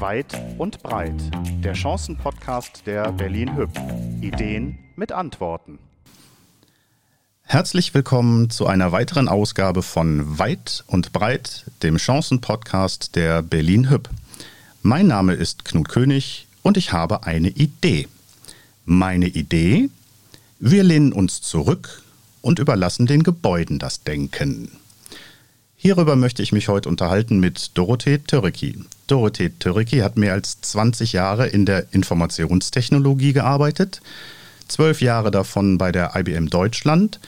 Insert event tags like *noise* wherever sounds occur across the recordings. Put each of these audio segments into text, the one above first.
Weit und breit. Der Chancen-Podcast der Berlin Hüb. Ideen mit Antworten. Herzlich willkommen zu einer weiteren Ausgabe von Weit und breit, dem Chancen-Podcast der Berlin Hüb. Mein Name ist Knut König und ich habe eine Idee. Meine Idee? Wir lehnen uns zurück und überlassen den Gebäuden das Denken. Hierüber möchte ich mich heute unterhalten mit Dorothee Töriki. Dorothee Töriki hat mehr als 20 Jahre in der Informationstechnologie gearbeitet, zwölf Jahre davon bei der IBM Deutschland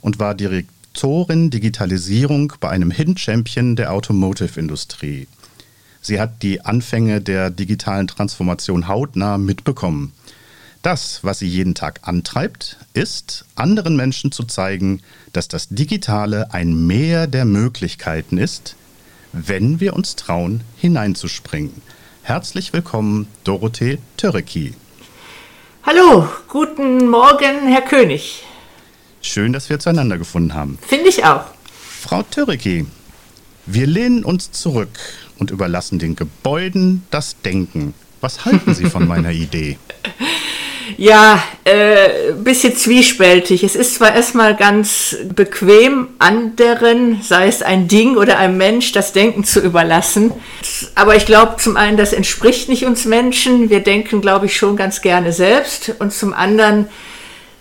und war Direktorin Digitalisierung bei einem Hidden Champion der Automotive-Industrie. Sie hat die Anfänge der digitalen Transformation hautnah mitbekommen. Das, was sie jeden Tag antreibt, ist, anderen Menschen zu zeigen, dass das Digitale ein Meer der Möglichkeiten ist, wenn wir uns trauen, hineinzuspringen. Herzlich willkommen, Dorothee Töreki. Hallo, guten Morgen, Herr König. Schön, dass wir zueinander gefunden haben. Finde ich auch. Frau Töreki, wir lehnen uns zurück und überlassen den Gebäuden das Denken. Was halten Sie von meiner *laughs* Idee? Ja, äh, bisschen zwiespältig. Es ist zwar erstmal ganz bequem, anderen, sei es ein Ding oder ein Mensch, das Denken zu überlassen. Aber ich glaube, zum einen, das entspricht nicht uns Menschen. Wir denken, glaube ich, schon ganz gerne selbst. Und zum anderen,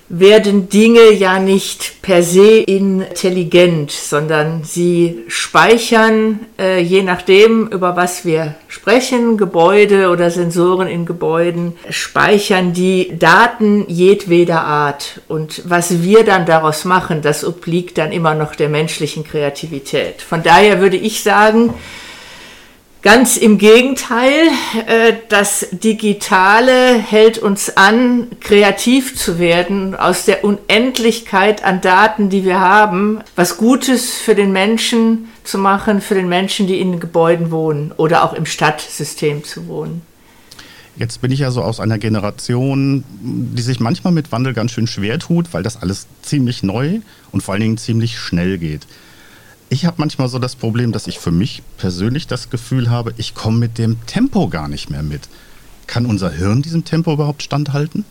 werden Dinge ja nicht per se intelligent, sondern sie speichern, äh, je nachdem, über was wir sprechen, Gebäude oder Sensoren in Gebäuden, speichern die Daten jedweder Art. Und was wir dann daraus machen, das obliegt dann immer noch der menschlichen Kreativität. Von daher würde ich sagen, Ganz im Gegenteil, äh, das Digitale hält uns an, kreativ zu werden, aus der Unendlichkeit an Daten, die wir haben, was Gutes für den Menschen zu machen, für den Menschen, die in Gebäuden wohnen oder auch im Stadtsystem zu wohnen. Jetzt bin ich ja so aus einer Generation, die sich manchmal mit Wandel ganz schön schwer tut, weil das alles ziemlich neu und vor allen Dingen ziemlich schnell geht ich habe manchmal so das Problem, dass ich für mich persönlich das Gefühl habe, ich komme mit dem Tempo gar nicht mehr mit. Kann unser Hirn diesem Tempo überhaupt standhalten?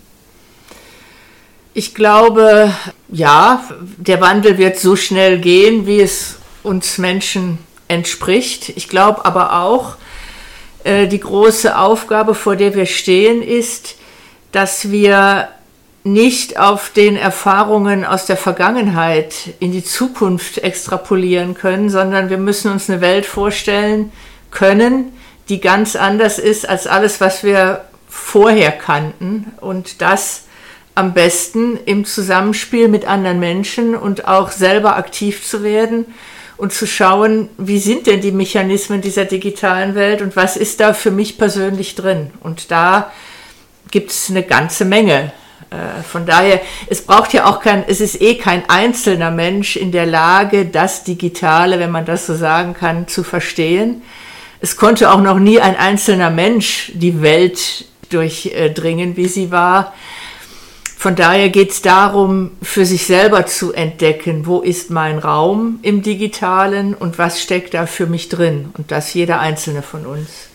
Ich glaube, ja, der Wandel wird so schnell gehen, wie es uns Menschen entspricht. Ich glaube aber auch, äh, die große Aufgabe, vor der wir stehen, ist, dass wir nicht auf den Erfahrungen aus der Vergangenheit in die Zukunft extrapolieren können, sondern wir müssen uns eine Welt vorstellen können, die ganz anders ist als alles, was wir vorher kannten. Und das am besten im Zusammenspiel mit anderen Menschen und auch selber aktiv zu werden und zu schauen, wie sind denn die Mechanismen dieser digitalen Welt und was ist da für mich persönlich drin. Und da gibt es eine ganze Menge. Äh, von daher, es braucht ja auch kein, es ist eh kein einzelner Mensch in der Lage, das Digitale, wenn man das so sagen kann, zu verstehen. Es konnte auch noch nie ein einzelner Mensch die Welt durchdringen, wie sie war. Von daher geht es darum, für sich selber zu entdecken, wo ist mein Raum im digitalen und was steckt da für mich drin. Und das jeder einzelne von uns.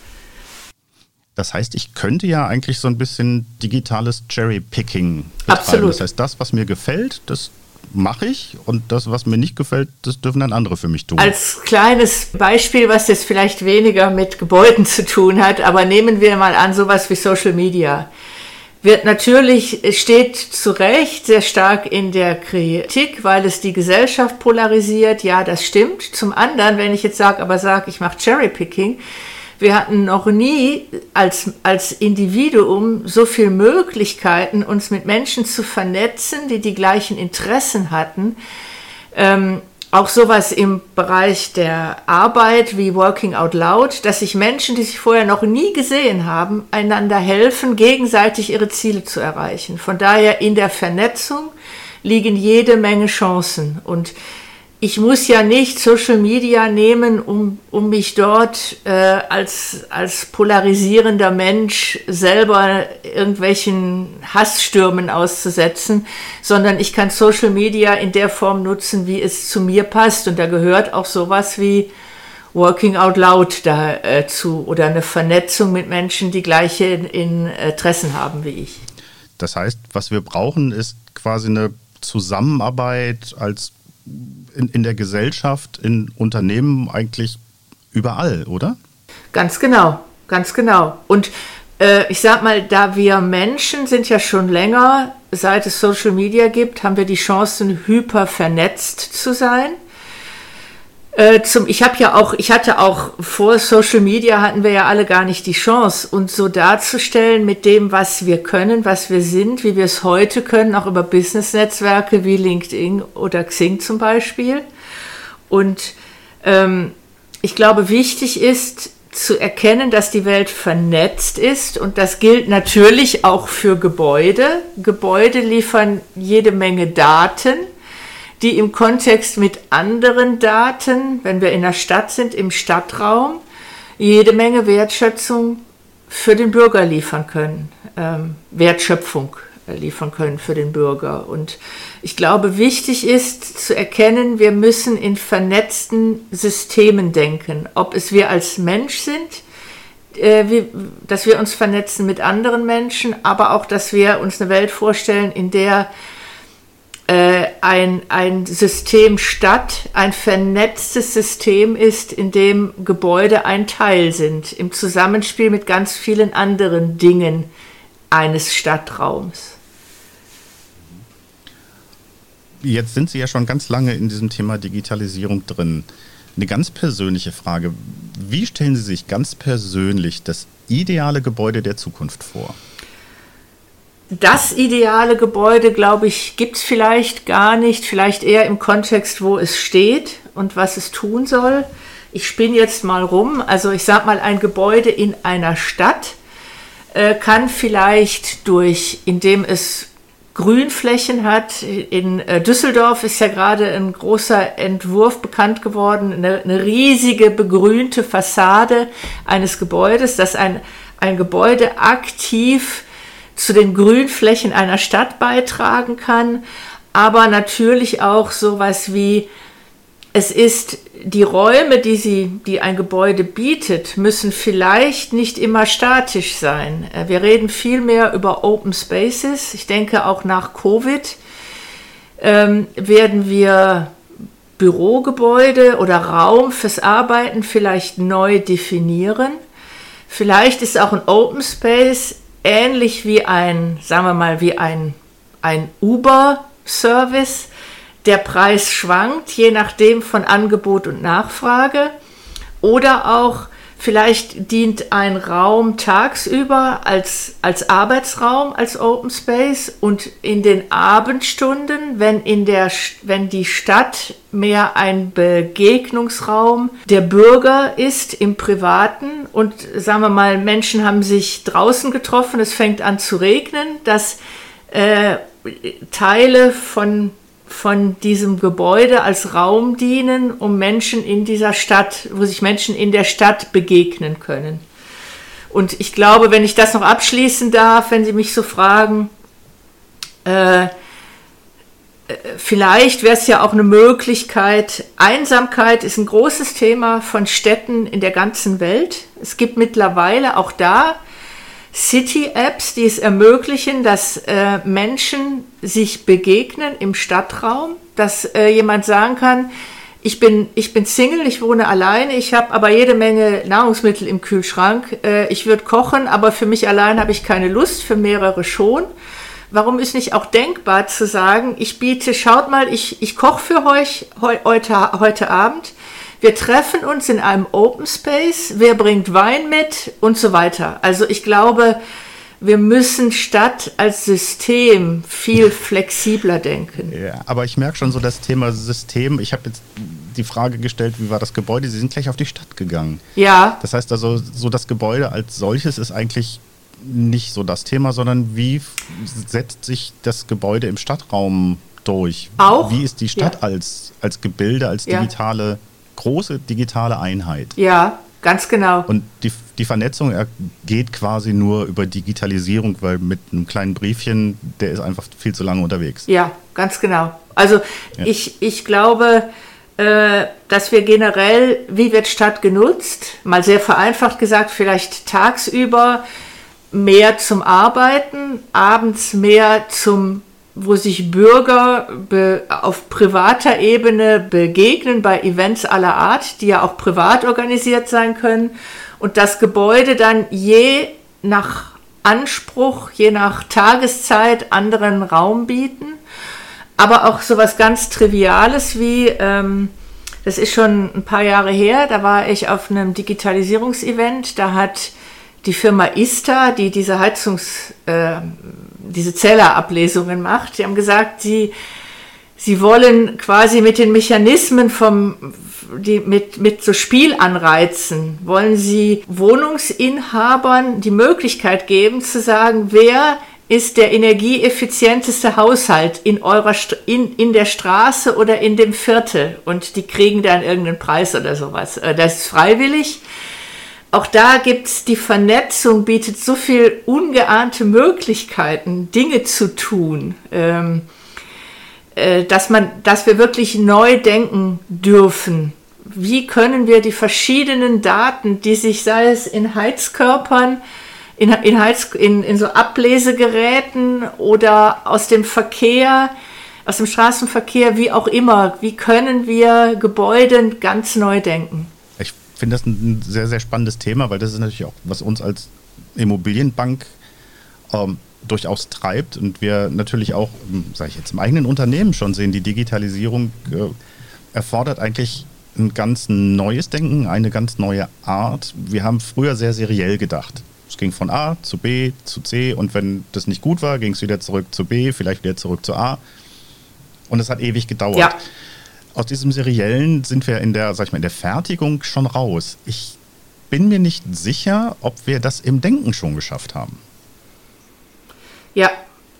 Das heißt, ich könnte ja eigentlich so ein bisschen digitales Cherry-Picking betreiben. Absolut. Das heißt, das, was mir gefällt, das mache ich und das, was mir nicht gefällt, das dürfen dann andere für mich tun. Als kleines Beispiel, was jetzt vielleicht weniger mit Gebäuden *laughs* zu tun hat, aber nehmen wir mal an, sowas wie Social Media. Wird natürlich, steht zu Recht sehr stark in der Kritik, weil es die Gesellschaft polarisiert. Ja, das stimmt. Zum anderen, wenn ich jetzt sage, aber sage, ich mache Cherry-Picking, wir hatten noch nie als, als Individuum so viele Möglichkeiten, uns mit Menschen zu vernetzen, die die gleichen Interessen hatten. Ähm, auch sowas im Bereich der Arbeit wie Working Out Loud, dass sich Menschen, die sich vorher noch nie gesehen haben, einander helfen, gegenseitig ihre Ziele zu erreichen. Von daher in der Vernetzung liegen jede Menge Chancen. Und ich muss ja nicht Social Media nehmen, um, um mich dort äh, als, als polarisierender Mensch selber irgendwelchen Hassstürmen auszusetzen, sondern ich kann Social Media in der Form nutzen, wie es zu mir passt. Und da gehört auch sowas wie Working Out Loud dazu oder eine Vernetzung mit Menschen, die gleiche Interessen haben wie ich. Das heißt, was wir brauchen, ist quasi eine Zusammenarbeit als in, in der Gesellschaft, in Unternehmen eigentlich überall, oder? Ganz genau, ganz genau. Und äh, ich sag mal, da wir Menschen sind ja schon länger, seit es Social Media gibt, haben wir die Chancen, hyper vernetzt zu sein. Äh, zum, ich habe ja auch, ich hatte auch vor Social Media hatten wir ja alle gar nicht die Chance, uns so darzustellen mit dem, was wir können, was wir sind, wie wir es heute können, auch über Business-Netzwerke wie LinkedIn oder Xing zum Beispiel. Und ähm, ich glaube, wichtig ist zu erkennen, dass die Welt vernetzt ist und das gilt natürlich auch für Gebäude. Gebäude liefern jede Menge Daten die im Kontext mit anderen Daten, wenn wir in der Stadt sind, im Stadtraum, jede Menge Wertschätzung für den Bürger liefern können, ähm, Wertschöpfung äh, liefern können für den Bürger. Und ich glaube, wichtig ist zu erkennen, wir müssen in vernetzten Systemen denken, ob es wir als Mensch sind, äh, wie, dass wir uns vernetzen mit anderen Menschen, aber auch, dass wir uns eine Welt vorstellen, in der ein, ein System Stadt ein vernetztes System ist, in dem Gebäude ein Teil sind, im Zusammenspiel mit ganz vielen anderen Dingen eines Stadtraums. Jetzt sind Sie ja schon ganz lange in diesem Thema Digitalisierung drin. Eine ganz persönliche Frage. Wie stellen Sie sich ganz persönlich das ideale Gebäude der Zukunft vor? Das ideale Gebäude, glaube ich, gibt es vielleicht gar nicht, vielleicht eher im Kontext, wo es steht und was es tun soll. Ich spinne jetzt mal rum. Also ich sage mal, ein Gebäude in einer Stadt äh, kann vielleicht durch, indem es Grünflächen hat. In äh, Düsseldorf ist ja gerade ein großer Entwurf bekannt geworden, eine, eine riesige begrünte Fassade eines Gebäudes, das ein, ein Gebäude aktiv zu den Grünflächen einer Stadt beitragen kann, aber natürlich auch sowas wie es ist die Räume, die sie, die ein Gebäude bietet, müssen vielleicht nicht immer statisch sein. Äh, wir reden viel mehr über Open Spaces. Ich denke auch nach Covid ähm, werden wir Bürogebäude oder Raum fürs Arbeiten vielleicht neu definieren. Vielleicht ist auch ein Open Space ähnlich wie ein, sagen wir mal, wie ein, ein Uber-Service. Der Preis schwankt, je nachdem von Angebot und Nachfrage. Oder auch Vielleicht dient ein Raum tagsüber als, als Arbeitsraum, als Open Space und in den Abendstunden, wenn, in der, wenn die Stadt mehr ein Begegnungsraum der Bürger ist im Privaten. Und sagen wir mal, Menschen haben sich draußen getroffen, es fängt an zu regnen, dass äh, Teile von von diesem Gebäude als Raum dienen, um Menschen in dieser Stadt, wo sich Menschen in der Stadt begegnen können. Und ich glaube, wenn ich das noch abschließen darf, wenn Sie mich so fragen, äh, vielleicht wäre es ja auch eine Möglichkeit, Einsamkeit ist ein großes Thema von Städten in der ganzen Welt. Es gibt mittlerweile auch da City-Apps, die es ermöglichen, dass äh, Menschen sich begegnen im Stadtraum, dass äh, jemand sagen kann, ich bin, ich bin Single, ich wohne alleine, ich habe aber jede Menge Nahrungsmittel im Kühlschrank. Äh, ich würde kochen, aber für mich allein habe ich keine Lust, für mehrere schon. Warum ist nicht auch denkbar zu sagen, ich biete, schaut mal, ich, ich koche für euch heute, heute Abend wir treffen uns in einem Open Space, wer bringt Wein mit und so weiter. Also ich glaube, wir müssen Stadt als System viel *laughs* flexibler denken. Ja, aber ich merke schon so das Thema System. Ich habe jetzt die Frage gestellt, wie war das Gebäude? Sie sind gleich auf die Stadt gegangen. Ja. Das heißt also, so das Gebäude als solches ist eigentlich nicht so das Thema, sondern wie setzt sich das Gebäude im Stadtraum durch? Auch? Wie ist die Stadt ja. als, als Gebilde, als digitale ja große digitale Einheit. Ja, ganz genau. Und die, die Vernetzung geht quasi nur über Digitalisierung, weil mit einem kleinen Briefchen, der ist einfach viel zu lange unterwegs. Ja, ganz genau. Also ja. ich, ich glaube, äh, dass wir generell, wie wird Stadt genutzt, mal sehr vereinfacht gesagt, vielleicht tagsüber mehr zum Arbeiten, abends mehr zum wo sich Bürger auf privater Ebene begegnen bei Events aller Art, die ja auch privat organisiert sein können und das Gebäude dann je nach Anspruch, je nach Tageszeit anderen Raum bieten. Aber auch so was ganz Triviales wie, ähm, das ist schon ein paar Jahre her, da war ich auf einem Digitalisierungsevent, da hat die Firma Ista, die diese Heizungs, äh, diese Zählerablesungen macht, die haben gesagt, sie, sie wollen quasi mit den Mechanismen vom, die, mit, mit so Spielanreizen, wollen sie Wohnungsinhabern die Möglichkeit geben zu sagen, wer ist der energieeffizienteste Haushalt in eurer in, in der Straße oder in dem Viertel und die kriegen dann irgendeinen Preis oder sowas. Äh, das ist freiwillig auch da gibt es die Vernetzung, bietet so viel ungeahnte Möglichkeiten, Dinge zu tun, ähm, äh, dass, man, dass wir wirklich neu denken dürfen. Wie können wir die verschiedenen Daten, die sich, sei es in Heizkörpern, in, in, Heiz, in, in so Ablesegeräten oder aus dem Verkehr, aus dem Straßenverkehr, wie auch immer, wie können wir Gebäude ganz neu denken? Finde das ein sehr, sehr spannendes Thema, weil das ist natürlich auch, was uns als Immobilienbank ähm, durchaus treibt und wir natürlich auch, ähm, sage ich jetzt, im eigenen Unternehmen schon sehen, die Digitalisierung äh, erfordert eigentlich ein ganz neues Denken, eine ganz neue Art. Wir haben früher sehr seriell gedacht. Es ging von A zu B zu C und wenn das nicht gut war, ging es wieder zurück zu B, vielleicht wieder zurück zu A. Und es hat ewig gedauert. Ja aus diesem Seriellen sind wir in der, sag ich mal, in der Fertigung schon raus. Ich bin mir nicht sicher, ob wir das im Denken schon geschafft haben. Ja,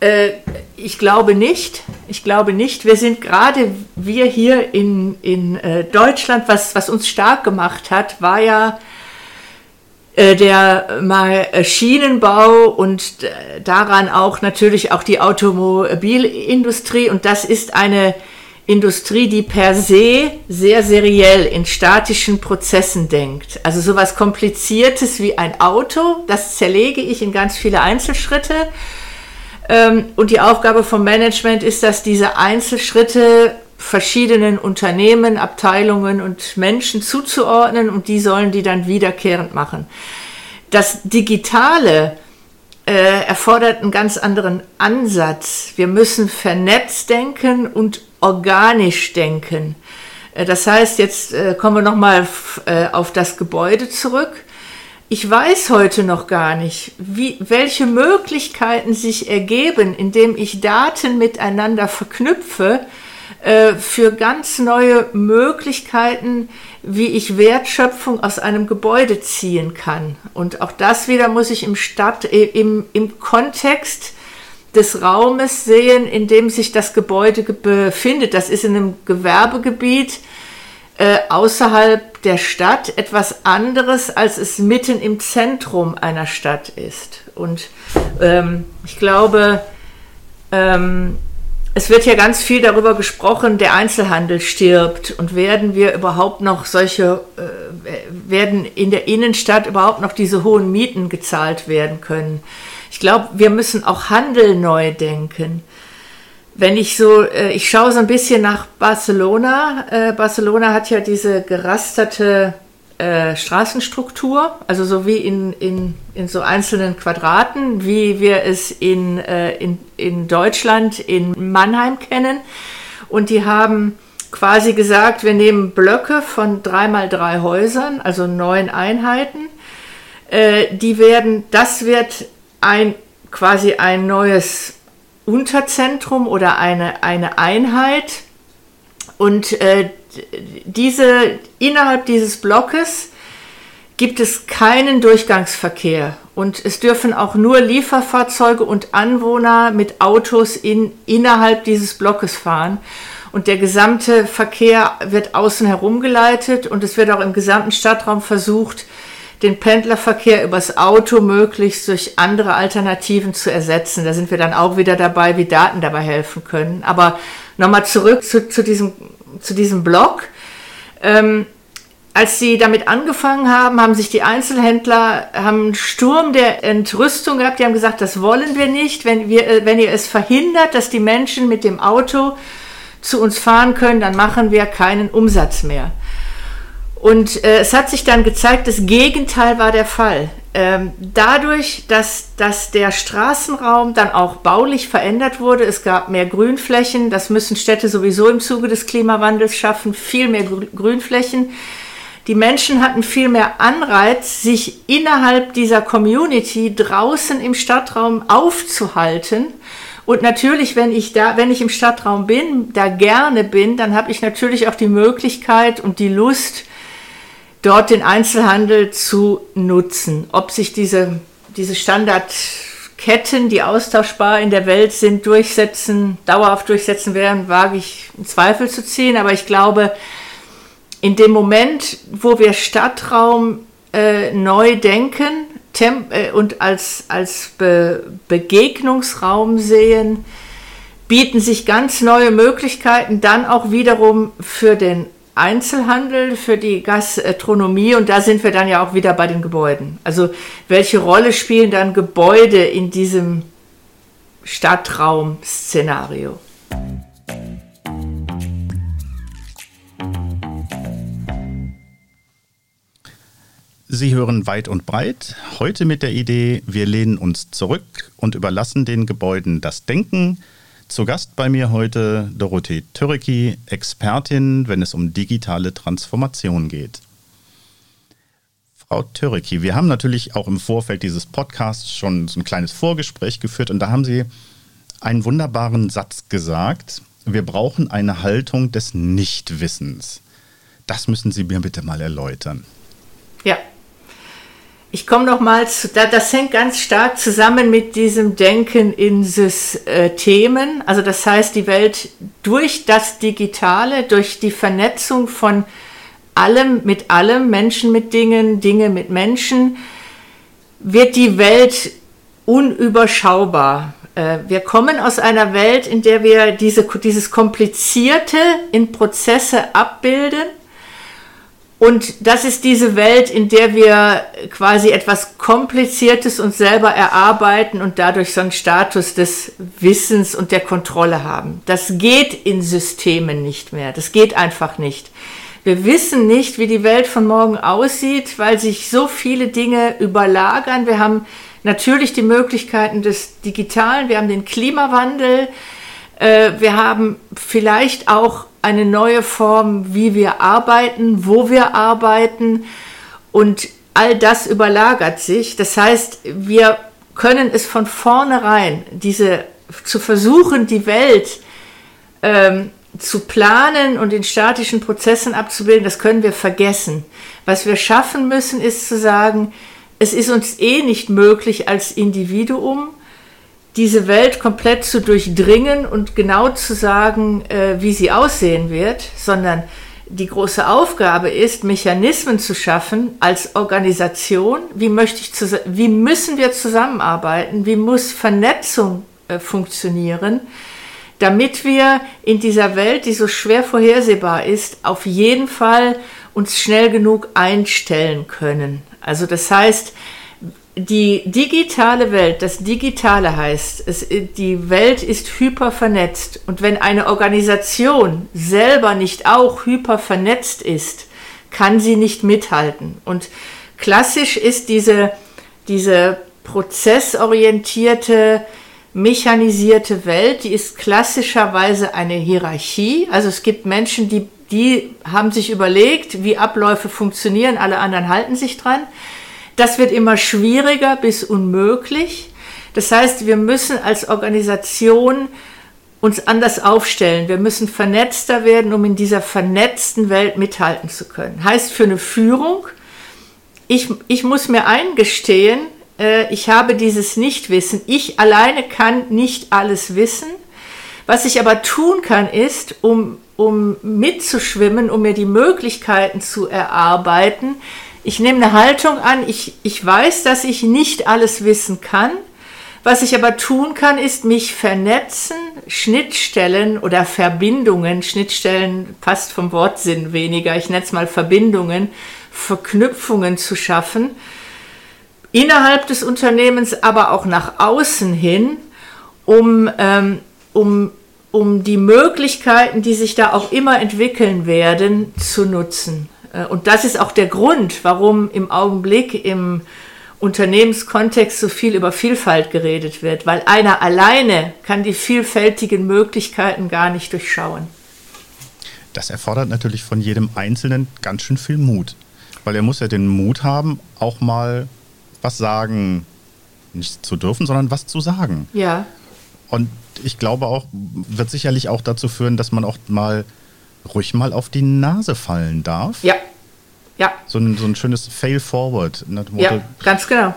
äh, ich glaube nicht. Ich glaube nicht. Wir sind gerade, wir hier in, in äh, Deutschland, was, was uns stark gemacht hat, war ja äh, der mal Schienenbau und äh, daran auch natürlich auch die Automobilindustrie. Und das ist eine Industrie, die per se sehr seriell in statischen Prozessen denkt. Also sowas Kompliziertes wie ein Auto, das zerlege ich in ganz viele Einzelschritte. Ähm, und die Aufgabe vom Management ist, dass diese Einzelschritte verschiedenen Unternehmen, Abteilungen und Menschen zuzuordnen und die sollen die dann wiederkehrend machen. Das Digitale äh, erfordert einen ganz anderen Ansatz. Wir müssen vernetzt denken und organisch denken. Äh, das heißt, jetzt äh, kommen wir nochmal äh, auf das Gebäude zurück. Ich weiß heute noch gar nicht, wie, welche Möglichkeiten sich ergeben, indem ich Daten miteinander verknüpfe, für ganz neue Möglichkeiten, wie ich Wertschöpfung aus einem Gebäude ziehen kann. Und auch das wieder muss ich im Stadt, im, im Kontext des Raumes sehen, in dem sich das Gebäude befindet. Das ist in einem Gewerbegebiet äh, außerhalb der Stadt etwas anderes, als es mitten im Zentrum einer Stadt ist. Und ähm, ich glaube, ähm, es wird ja ganz viel darüber gesprochen, der Einzelhandel stirbt und werden wir überhaupt noch solche, äh, werden in der Innenstadt überhaupt noch diese hohen Mieten gezahlt werden können. Ich glaube, wir müssen auch Handel neu denken. Wenn ich so, äh, ich schaue so ein bisschen nach Barcelona. Äh, Barcelona hat ja diese gerasterte äh, Straßenstruktur, also so wie in, in, in so einzelnen Quadraten, wie wir es in, äh, in, in Deutschland, in Mannheim kennen. Und die haben quasi gesagt, wir nehmen Blöcke von drei mal drei Häusern, also neun Einheiten. Äh, die werden, das wird ein quasi ein neues Unterzentrum oder eine, eine Einheit. Und äh, diese, innerhalb dieses Blockes gibt es keinen Durchgangsverkehr. Und es dürfen auch nur Lieferfahrzeuge und Anwohner mit Autos in, innerhalb dieses Blockes fahren. Und der gesamte Verkehr wird außen herum geleitet und es wird auch im gesamten Stadtraum versucht, den Pendlerverkehr übers Auto möglichst durch andere Alternativen zu ersetzen. Da sind wir dann auch wieder dabei, wie Daten dabei helfen können. Aber nochmal zurück zu, zu, diesem, zu diesem Blog. Ähm, als sie damit angefangen haben, haben sich die Einzelhändler haben einen Sturm der Entrüstung gehabt. Die haben gesagt, das wollen wir nicht. Wenn, wir, äh, wenn ihr es verhindert, dass die Menschen mit dem Auto zu uns fahren können, dann machen wir keinen Umsatz mehr. Und äh, es hat sich dann gezeigt, das Gegenteil war der Fall. Ähm, dadurch, dass, dass der Straßenraum dann auch baulich verändert wurde, es gab mehr Grünflächen, das müssen Städte sowieso im Zuge des Klimawandels schaffen, viel mehr Grünflächen. Die Menschen hatten viel mehr Anreiz, sich innerhalb dieser Community draußen im Stadtraum aufzuhalten. Und natürlich, wenn ich da, wenn ich im Stadtraum bin, da gerne bin, dann habe ich natürlich auch die Möglichkeit und die Lust, dort den Einzelhandel zu nutzen. Ob sich diese, diese Standardketten, die austauschbar in der Welt sind, durchsetzen, dauerhaft durchsetzen werden, wage ich in Zweifel zu ziehen. Aber ich glaube, in dem Moment, wo wir Stadtraum äh, neu denken äh, und als, als Be Begegnungsraum sehen, bieten sich ganz neue Möglichkeiten dann auch wiederum für den Einzelhandel, für die Gastronomie und da sind wir dann ja auch wieder bei den Gebäuden. Also welche Rolle spielen dann Gebäude in diesem Stadtraum-Szenario? Sie hören weit und breit. Heute mit der Idee, wir lehnen uns zurück und überlassen den Gebäuden das Denken, zu Gast bei mir heute Dorothee Türki, Expertin, wenn es um digitale Transformation geht. Frau Türki, wir haben natürlich auch im Vorfeld dieses Podcasts schon so ein kleines Vorgespräch geführt und da haben Sie einen wunderbaren Satz gesagt. Wir brauchen eine Haltung des Nichtwissens. Das müssen Sie mir bitte mal erläutern. Ja, ich komme noch mal zu, das hängt ganz stark zusammen mit diesem Denken in Systemen. Also das heißt, die Welt durch das Digitale, durch die Vernetzung von allem mit allem, Menschen mit Dingen, Dinge mit Menschen, wird die Welt unüberschaubar. Äh, wir kommen aus einer Welt, in der wir diese, dieses Komplizierte in Prozesse abbilden und das ist diese Welt, in der wir quasi etwas Kompliziertes uns selber erarbeiten und dadurch so einen Status des Wissens und der Kontrolle haben. Das geht in Systemen nicht mehr. Das geht einfach nicht. Wir wissen nicht, wie die Welt von morgen aussieht, weil sich so viele Dinge überlagern. Wir haben natürlich die Möglichkeiten des Digitalen, wir haben den Klimawandel, äh, wir haben vielleicht auch eine neue Form, wie wir arbeiten, wo wir arbeiten und all das überlagert sich. Das heißt, wir können es von vornherein, diese zu versuchen, die Welt ähm, zu planen und in statischen Prozessen abzubilden, das können wir vergessen. Was wir schaffen müssen, ist zu sagen, es ist uns eh nicht möglich als Individuum, diese Welt komplett zu durchdringen und genau zu sagen, äh, wie sie aussehen wird, sondern die große Aufgabe ist, Mechanismen zu schaffen als Organisation. Wie, möchte ich wie müssen wir zusammenarbeiten? Wie muss Vernetzung äh, funktionieren? Damit wir in dieser Welt, die so schwer vorhersehbar ist, auf jeden Fall uns schnell genug einstellen können. Also das heißt, die digitale Welt, das Digitale heißt, es, die Welt ist hyper vernetzt. Und wenn eine Organisation selber nicht auch hyper vernetzt ist, kann sie nicht mithalten. Und klassisch ist diese, diese prozessorientierte, mechanisierte Welt, die ist klassischerweise eine Hierarchie. Also es gibt Menschen, die, die haben sich überlegt, wie Abläufe funktionieren, alle anderen halten sich dran. Das wird immer schwieriger bis unmöglich. Das heißt, wir müssen als Organisation uns anders aufstellen. Wir müssen vernetzter werden, um in dieser vernetzten Welt mithalten zu können. Heißt für eine Führung, ich, ich muss mir eingestehen, äh, ich habe dieses Nichtwissen. Ich alleine kann nicht alles wissen. Was ich aber tun kann, ist, um, um mitzuschwimmen, um mir die Möglichkeiten zu ich nehme eine Haltung an, ich, ich weiß, dass ich nicht alles wissen kann, Was ich aber tun kann, ist mich vernetzen, Schnittstellen oder Verbindungen, Schnittstellen passt vom Wortsinn weniger, ich nenne es mal Verbindungen, Verknüpfungen zu schaffen, innerhalb des Unternehmens, aber auch nach außen hin, um, ähm, um, um die Möglichkeiten, die sich da auch immer entwickeln werden, zu nutzen. Äh, und das ist auch der Grund, warum im Augenblick im Unternehmenskontext so viel über Vielfalt geredet wird, weil einer alleine kann die vielfältigen Möglichkeiten gar nicht durchschauen. Das erfordert natürlich von jedem Einzelnen ganz schön viel Mut, weil er muss ja den Mut haben, auch mal was sagen, nicht zu dürfen, sondern was zu sagen. Ja. Und ich glaube auch, wird sicherlich auch dazu führen, dass man auch mal ruhig mal auf die Nase fallen darf. Ja, ja. So ein, so ein schönes Fail-Forward. Ja, ganz genau.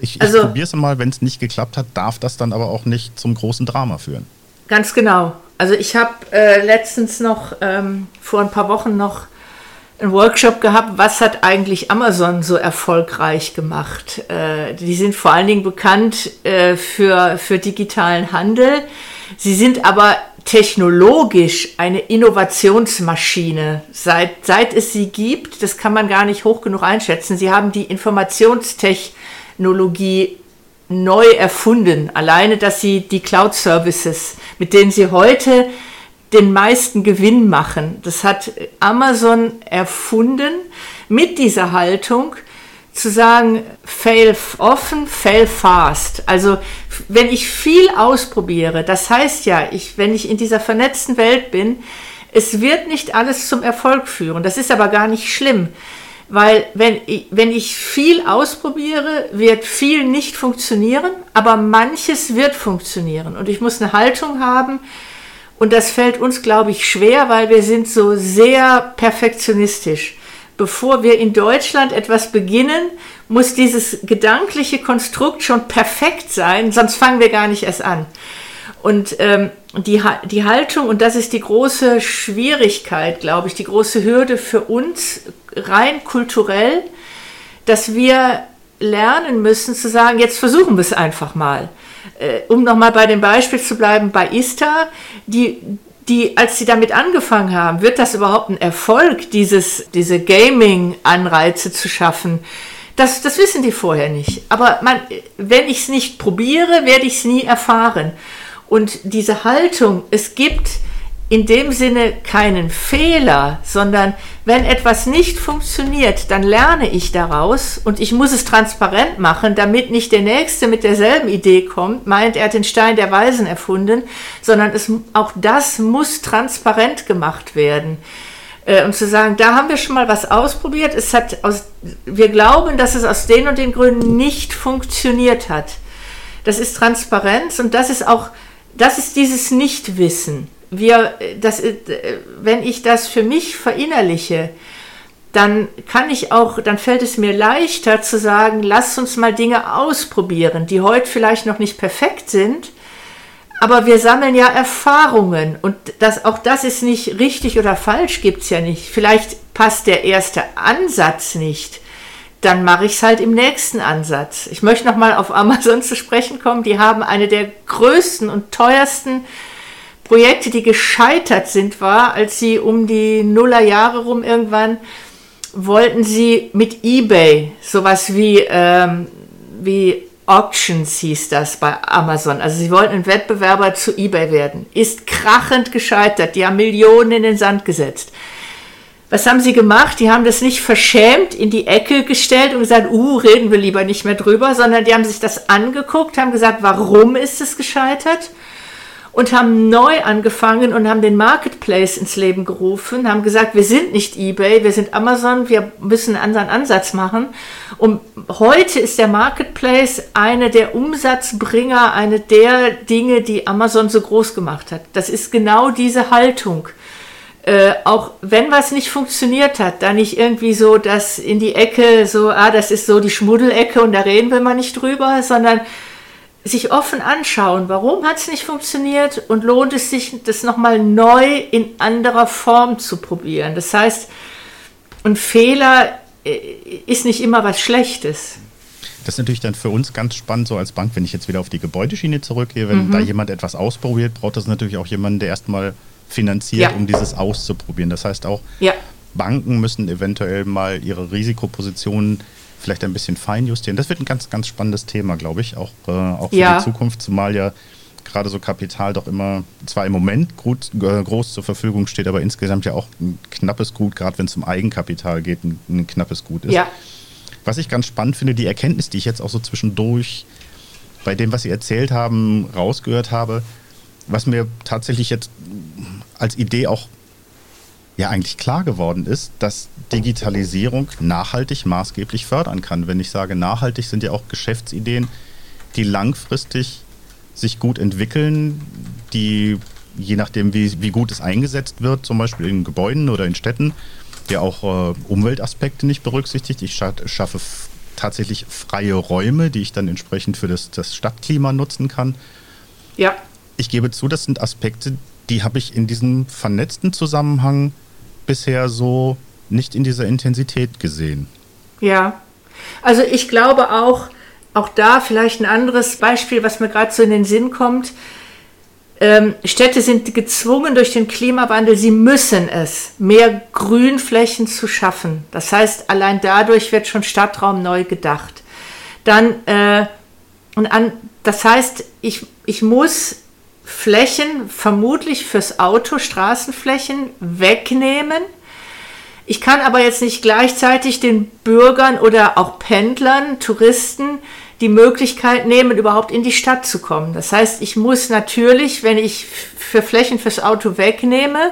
Ich, ich also, probiere es mal, wenn es nicht geklappt hat, darf das dann aber auch nicht zum großen Drama führen. Ganz genau. Also ich habe äh, letztens noch, ähm, vor ein paar Wochen noch einen Workshop gehabt, was hat eigentlich Amazon so erfolgreich gemacht. Äh, die sind vor allen Dingen bekannt äh, für, für digitalen Handel. Sie sind aber technologisch eine Innovationsmaschine. Seit, seit es sie gibt, das kann man gar nicht hoch genug einschätzen, sie haben die Informationstechnologie neu erfunden. Alleine, dass sie die Cloud-Services, mit denen sie heute den meisten Gewinn machen, das hat Amazon erfunden mit dieser Haltung, zu sagen, fail offen, fail fast. Also wenn ich viel ausprobiere, das heißt ja, ich, wenn ich in dieser vernetzten Welt bin, es wird nicht alles zum Erfolg führen. Das ist aber gar nicht schlimm, weil wenn ich, wenn ich viel ausprobiere, wird viel nicht funktionieren, aber manches wird funktionieren. Und ich muss eine Haltung haben, und das fällt uns, glaube ich, schwer, weil wir sind so sehr perfektionistisch bevor wir in Deutschland etwas beginnen, muss dieses gedankliche Konstrukt schon perfekt sein, sonst fangen wir gar nicht erst an. Und ähm, die, die Haltung, und das ist die große Schwierigkeit, glaube ich, die große Hürde für uns, rein kulturell, dass wir lernen müssen zu sagen, jetzt versuchen wir es einfach mal. Äh, um nochmal bei dem Beispiel zu bleiben, bei ISTA, die, die, als sie damit angefangen haben, wird das überhaupt ein Erfolg, dieses, diese Gaming-Anreize zu schaffen? Das, das wissen die vorher nicht. Aber man, wenn ich es nicht probiere, werde ich es nie erfahren. Und diese Haltung, es gibt in dem Sinne keinen Fehler, sondern wenn etwas nicht funktioniert, dann lerne ich daraus und ich muss es transparent machen, damit nicht der Nächste mit derselben Idee kommt, meint, er hat den Stein der Weisen erfunden, sondern es, auch das muss transparent gemacht werden. Äh, und zu sagen, da haben wir schon mal was ausprobiert, es hat aus, wir glauben, dass es aus den und den Gründen nicht funktioniert hat. Das ist Transparenz und das ist auch, das ist dieses Nichtwissen wir, das, wenn ich das für mich verinnerliche, dann kann ich auch, dann fällt es mir leichter zu sagen, lass uns mal Dinge ausprobieren, die heute vielleicht noch nicht perfekt sind, aber wir sammeln ja Erfahrungen und das, auch das ist nicht richtig oder falsch, gibt es ja nicht. Vielleicht passt der erste Ansatz nicht, dann mache ich es halt im nächsten Ansatz. Ich möchte nochmal auf Amazon *laughs* zu sprechen kommen, die haben eine der größten und teuersten Projekte, die gescheitert sind, war, als sie um die Nullerjahre rum irgendwann wollten sie mit eBay sowas wie, ähm, wie Auctions hieß das bei Amazon. Also sie wollten ein Wettbewerber zu eBay werden. Ist krachend gescheitert. Die haben Millionen in den Sand gesetzt. Was haben sie gemacht? Die haben das nicht verschämt in die Ecke gestellt und gesagt, uh, reden wir lieber nicht mehr drüber, sondern die haben sich das angeguckt, haben gesagt, warum ist es gescheitert? Und haben neu angefangen und haben den Marketplace ins Leben gerufen, haben gesagt, wir sind nicht eBay, wir sind Amazon, wir müssen einen anderen Ansatz machen. Und heute ist der Marketplace eine der Umsatzbringer, eine der Dinge, die Amazon so groß gemacht hat. Das ist genau diese Haltung. Äh, auch wenn was nicht funktioniert hat, da nicht irgendwie so das in die Ecke, so, ah, das ist so die Schmuddelecke und da reden wir mal nicht drüber, sondern sich offen anschauen, warum hat es nicht funktioniert und lohnt es sich, das nochmal neu in anderer Form zu probieren. Das heißt, ein Fehler äh, ist nicht immer was Schlechtes. Das ist natürlich dann für uns ganz spannend, so als Bank, wenn ich jetzt wieder auf die Gebäudeschiene zurückgehe, wenn mhm. da jemand etwas ausprobiert, braucht das natürlich auch jemanden, der erstmal finanziert, ja. um dieses auszuprobieren. Das heißt auch, ja. Banken müssen eventuell mal ihre Risikopositionen vielleicht ein bisschen feinjustieren. Das wird ein ganz, ganz spannendes Thema, glaube ich, auch, äh, auch für ja. die Zukunft, zumal ja gerade so Kapital doch immer zwar im Moment gut, äh, groß zur Verfügung steht, aber insgesamt ja auch ein knappes Gut, gerade wenn es um Eigenkapital geht, ein, ein, knappes Gut ist. Ja. Was ich ganz spannend finde, die Erkenntnis, die ich jetzt auch so zwischendurch bei dem, was Sie erzählt haben, rausgehört habe, was mir tatsächlich jetzt als Idee auch ja eigentlich klar geworden ist, dass Digitalisierung nachhaltig maßgeblich fördern kann. Wenn ich sage nachhaltig, sind ja auch Geschäftsideen, die langfristig sich gut entwickeln, die je nachdem, wie, wie gut es eingesetzt wird, zum Beispiel in Gebäuden oder in Städten, ja auch äh, Umweltaspekte nicht berücksichtigt. Ich scha schaffe tatsächlich freie Räume, die ich dann entsprechend für das, das Stadtklima nutzen kann. Ja. Ich gebe zu, das sind Aspekte, die habe ich in diesem vernetzten Zusammenhang bisher so nicht in dieser Intensität gesehen. Ja, also ich glaube auch, auch da vielleicht ein anderes Beispiel, was mir gerade so in den Sinn kommt. Ähm, Städte sind gezwungen durch den Klimawandel, sie müssen es, mehr Grünflächen zu schaffen. Das heißt, allein dadurch wird schon Stadtraum neu gedacht. Dann, äh, und an, das heißt, ich, ich muss Flächen vermutlich fürs Auto, Straßenflächen wegnehmen. Ich kann aber jetzt nicht gleichzeitig den Bürgern oder auch Pendlern, Touristen die Möglichkeit nehmen, überhaupt in die Stadt zu kommen. Das heißt, ich muss natürlich, wenn ich für Flächen fürs Auto wegnehme,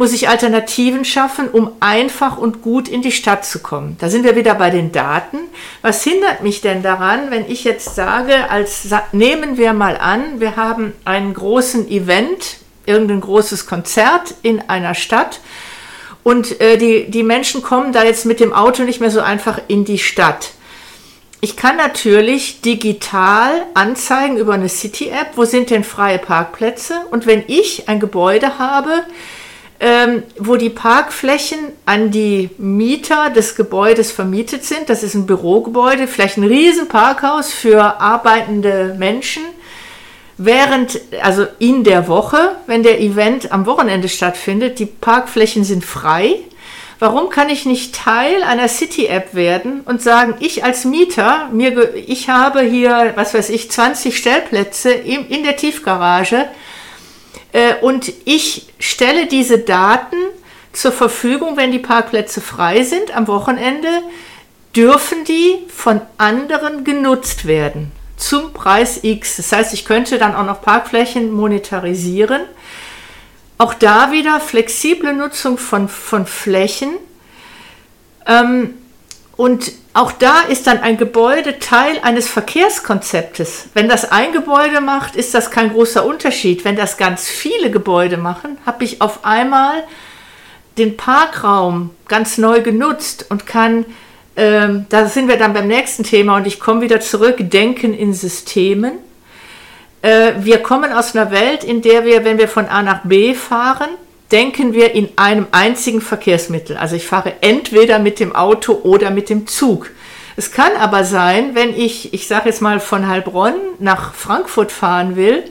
muss ich Alternativen schaffen, um einfach und gut in die Stadt zu kommen. Da sind wir wieder bei den Daten. Was hindert mich denn daran, wenn ich jetzt sage, als nehmen wir mal an, wir haben einen großen Event, irgendein großes Konzert in einer Stadt und äh, die, die Menschen kommen da jetzt mit dem Auto nicht mehr so einfach in die Stadt. Ich kann natürlich digital anzeigen über eine City-App, wo sind denn freie Parkplätze. Und wenn ich ein Gebäude habe, ähm, wo die Parkflächen an die Mieter des Gebäudes vermietet sind. Das ist ein Bürogebäude, vielleicht ein riesen Parkhaus für arbeitende Menschen. Während, also in der Woche, wenn der Event am Wochenende stattfindet, die Parkflächen sind frei. Warum kann ich nicht Teil einer City-App werden und sagen, ich als Mieter, mir, ich habe hier, was weiß ich, 20 Stellplätze in, in der Tiefgarage, und ich stelle diese Daten zur Verfügung, wenn die Parkplätze frei sind am Wochenende, dürfen die von anderen genutzt werden zum Preis X. Das heißt, ich könnte dann auch noch Parkflächen monetarisieren. Auch da wieder flexible Nutzung von, von Flächen. Ähm, und auch da ist dann ein Gebäude Teil eines Verkehrskonzeptes. Wenn das ein Gebäude macht, ist das kein großer Unterschied. Wenn das ganz viele Gebäude machen, habe ich auf einmal den Parkraum ganz neu genutzt und kann, ähm, da sind wir dann beim nächsten Thema und ich komme wieder zurück, denken in Systemen. Äh, wir kommen aus einer Welt, in der wir, wenn wir von A nach B fahren, denken wir in einem einzigen Verkehrsmittel. Also ich fahre entweder mit dem Auto oder mit dem Zug. Es kann aber sein, wenn ich, ich sage jetzt mal von Heilbronn nach Frankfurt fahren will,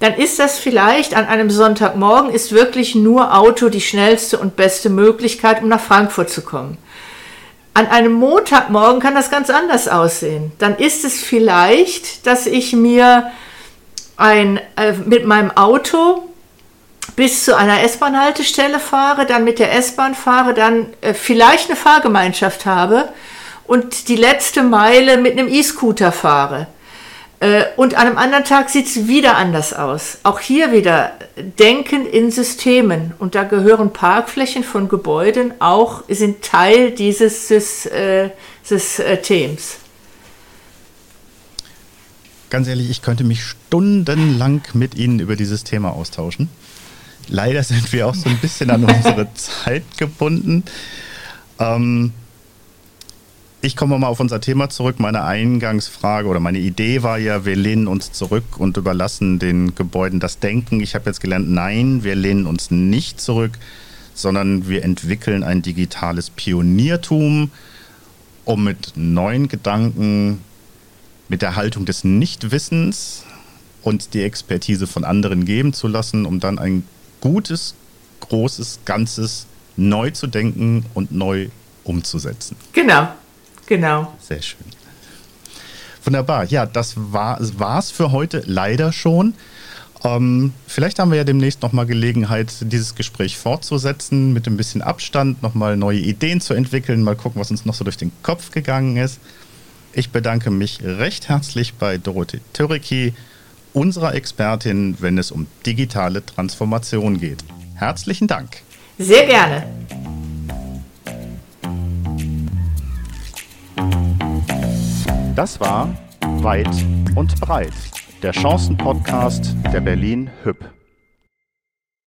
dann ist das vielleicht an einem Sonntagmorgen ist wirklich nur Auto die schnellste und beste Möglichkeit, um nach Frankfurt zu kommen. An einem Montagmorgen kann das ganz anders aussehen. Dann ist es vielleicht, dass ich mir ein, äh, mit meinem Auto bis zu einer S-Bahn-Haltestelle fahre, dann mit der S-Bahn fahre, dann äh, vielleicht eine Fahrgemeinschaft habe und die letzte Meile mit einem E-Scooter fahre. Äh, und an einem anderen Tag sieht es wieder anders aus. Auch hier wieder Denken in Systemen. Und da gehören Parkflächen von Gebäuden auch, sind Teil dieses äh, Systems. Ganz ehrlich, ich könnte mich stundenlang mit Ihnen über dieses Thema austauschen. Leider sind wir auch so ein bisschen an unsere *laughs* Zeit gebunden. Ähm, ich komme mal auf unser Thema zurück. Meine Eingangsfrage oder meine Idee war ja, wir lehnen uns zurück und überlassen den Gebäuden das Denken. Ich habe jetzt gelernt, nein, wir lehnen uns nicht zurück, sondern wir entwickeln ein digitales Pioniertum um mit neuen Gedanken, mit der Haltung des Nichtwissens und die Expertise von anderen geben zu lassen, um dann ein gutes, großes Ganzes neu zu denken und neu umzusetzen. Genau, genau. Sehr schön. Wunderbar. Ja, das war es für heute leider schon. Ähm, vielleicht haben wir ja demnächst nochmal Gelegenheit, dieses Gespräch fortzusetzen, mit ein bisschen Abstand, nochmal neue Ideen zu entwickeln, mal gucken, was uns noch so durch den Kopf gegangen ist. Ich bedanke mich recht herzlich bei Dorothee Töriki, unserer Expertin, wenn es um digitale Transformation geht. Herzlichen Dank. Sehr gerne. Das war Weit und Breit, der Chancen-Podcast der Berlin Hüb.